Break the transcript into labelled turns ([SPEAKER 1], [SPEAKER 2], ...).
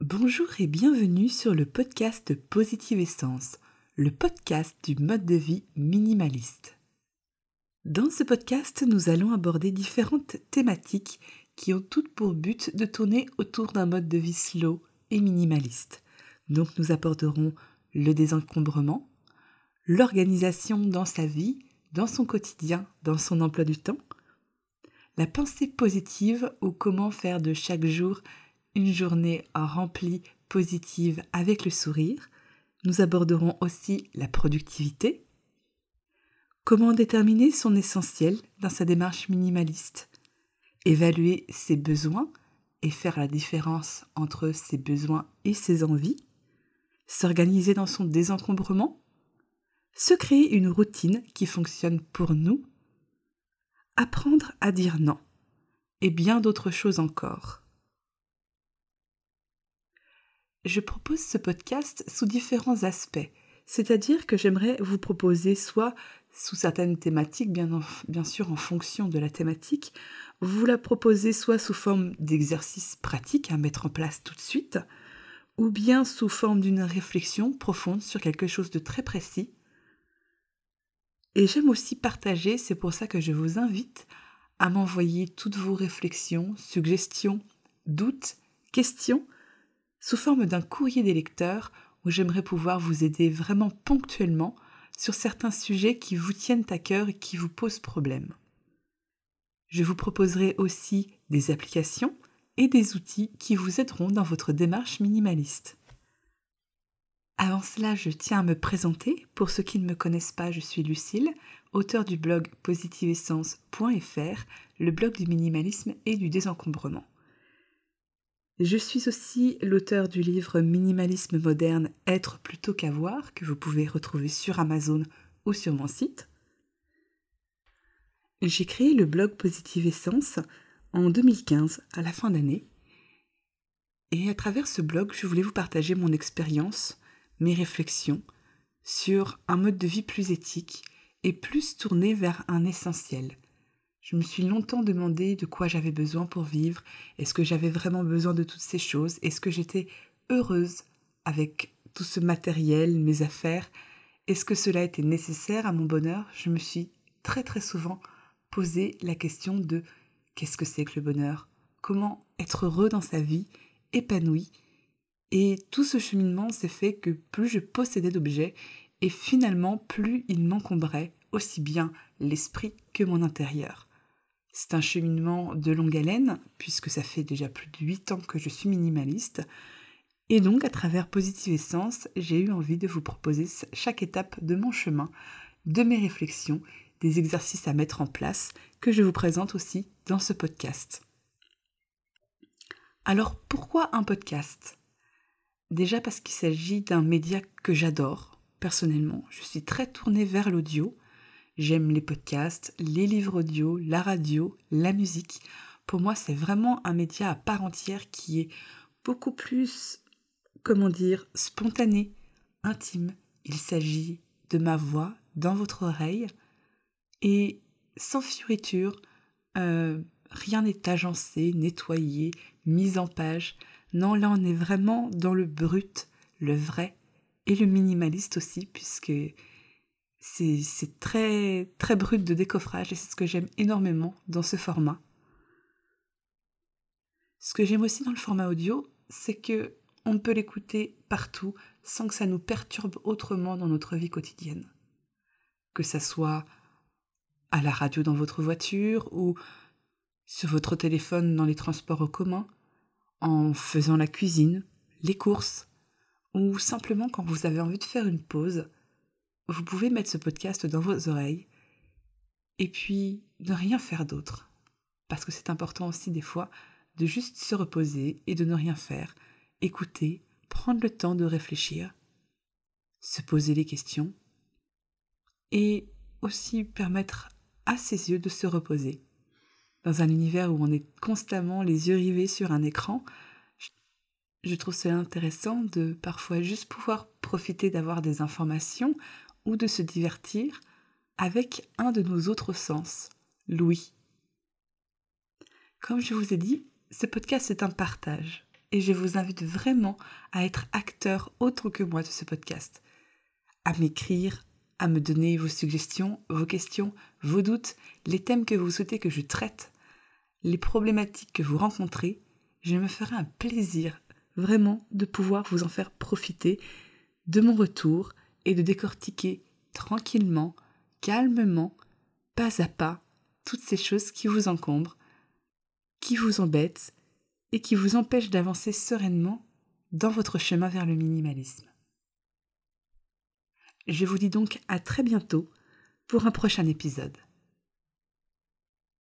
[SPEAKER 1] Bonjour et bienvenue sur le podcast Positive Essence, le podcast du mode de vie minimaliste. Dans ce podcast, nous allons aborder différentes thématiques qui ont toutes pour but de tourner autour d'un mode de vie slow et minimaliste. Donc nous aborderons le désencombrement, l'organisation dans sa vie, dans son quotidien, dans son emploi du temps, la pensée positive ou comment faire de chaque jour une journée remplie, positive, avec le sourire. Nous aborderons aussi la productivité. Comment déterminer son essentiel dans sa démarche minimaliste? Évaluer ses besoins et faire la différence entre ses besoins et ses envies? S'organiser dans son désencombrement? Se créer une routine qui fonctionne pour nous? Apprendre à dire non. Et bien d'autres choses encore je propose ce podcast sous différents aspects. C'est-à-dire que j'aimerais vous proposer soit sous certaines thématiques, bien, sûr en fonction de la thématique, vous la proposez soit sous forme d'exercice pratique à mettre en place tout de suite, ou bien sous forme d'une réflexion profonde sur quelque chose de très précis. Et j'aime aussi partager, c'est pour ça que je vous invite à m'envoyer toutes vos réflexions, suggestions, doutes, questions sous forme d'un courrier des lecteurs où j'aimerais pouvoir vous aider vraiment ponctuellement sur certains sujets qui vous tiennent à cœur et qui vous posent problème. Je vous proposerai aussi des applications et des outils qui vous aideront dans votre démarche minimaliste. Avant cela, je tiens à me présenter. Pour ceux qui ne me connaissent pas, je suis Lucille, auteur du blog positiveessence.fr, le blog du minimalisme et du désencombrement. Je suis aussi l'auteur du livre Minimalisme moderne, être plutôt qu'avoir, que vous pouvez retrouver sur Amazon ou sur mon site. J'ai créé le blog Positive Essence en 2015, à la fin d'année. Et à travers ce blog, je voulais vous partager mon expérience, mes réflexions sur un mode de vie plus éthique et plus tourné vers un essentiel, je me suis longtemps demandé de quoi j'avais besoin pour vivre. Est-ce que j'avais vraiment besoin de toutes ces choses? Est-ce que j'étais heureuse avec tout ce matériel, mes affaires? Est-ce que cela était nécessaire à mon bonheur? Je me suis très très souvent posé la question de qu'est-ce que c'est que le bonheur? Comment être heureux dans sa vie, épanoui Et tout ce cheminement s'est fait que plus je possédais d'objets, et finalement plus il m'encombrait, aussi bien l'esprit que mon intérieur. C'est un cheminement de longue haleine, puisque ça fait déjà plus de 8 ans que je suis minimaliste. Et donc, à travers Positive Essence, j'ai eu envie de vous proposer chaque étape de mon chemin, de mes réflexions, des exercices à mettre en place, que je vous présente aussi dans ce podcast. Alors, pourquoi un podcast? Déjà parce qu'il s'agit d'un média que j'adore, personnellement. Je suis très tournée vers l'audio J'aime les podcasts, les livres audio, la radio, la musique. Pour moi, c'est vraiment un média à part entière qui est beaucoup plus, comment dire, spontané, intime. Il s'agit de ma voix dans votre oreille et sans fioriture, euh, rien n'est agencé, nettoyé, mis en page. Non, là on est vraiment dans le brut, le vrai et le minimaliste aussi, puisque c'est très, très brut de décoffrage et c'est ce que j'aime énormément dans ce format. Ce que j'aime aussi dans le format audio, c'est que on peut l'écouter partout sans que ça nous perturbe autrement dans notre vie quotidienne. Que ça soit à la radio dans votre voiture ou sur votre téléphone dans les transports en commun, en faisant la cuisine, les courses, ou simplement quand vous avez envie de faire une pause vous pouvez mettre ce podcast dans vos oreilles et puis ne rien faire d'autre. Parce que c'est important aussi des fois de juste se reposer et de ne rien faire, écouter, prendre le temps de réfléchir, se poser les questions et aussi permettre à ses yeux de se reposer. Dans un univers où on est constamment les yeux rivés sur un écran, je trouve cela intéressant de parfois juste pouvoir profiter d'avoir des informations ou de se divertir avec un de nos autres sens, l'ouïe. Comme je vous ai dit, ce podcast est un partage. et je vous invite vraiment à être acteur autre que moi de ce podcast, à m'écrire, à me donner vos suggestions, vos questions, vos doutes, les thèmes que vous souhaitez que je traite, les problématiques que vous rencontrez. Je me ferai un plaisir vraiment de pouvoir vous en faire profiter de mon retour et de décortiquer tranquillement, calmement, pas à pas, toutes ces choses qui vous encombrent, qui vous embêtent et qui vous empêchent d'avancer sereinement dans votre chemin vers le minimalisme. Je vous dis donc à très bientôt pour un prochain épisode.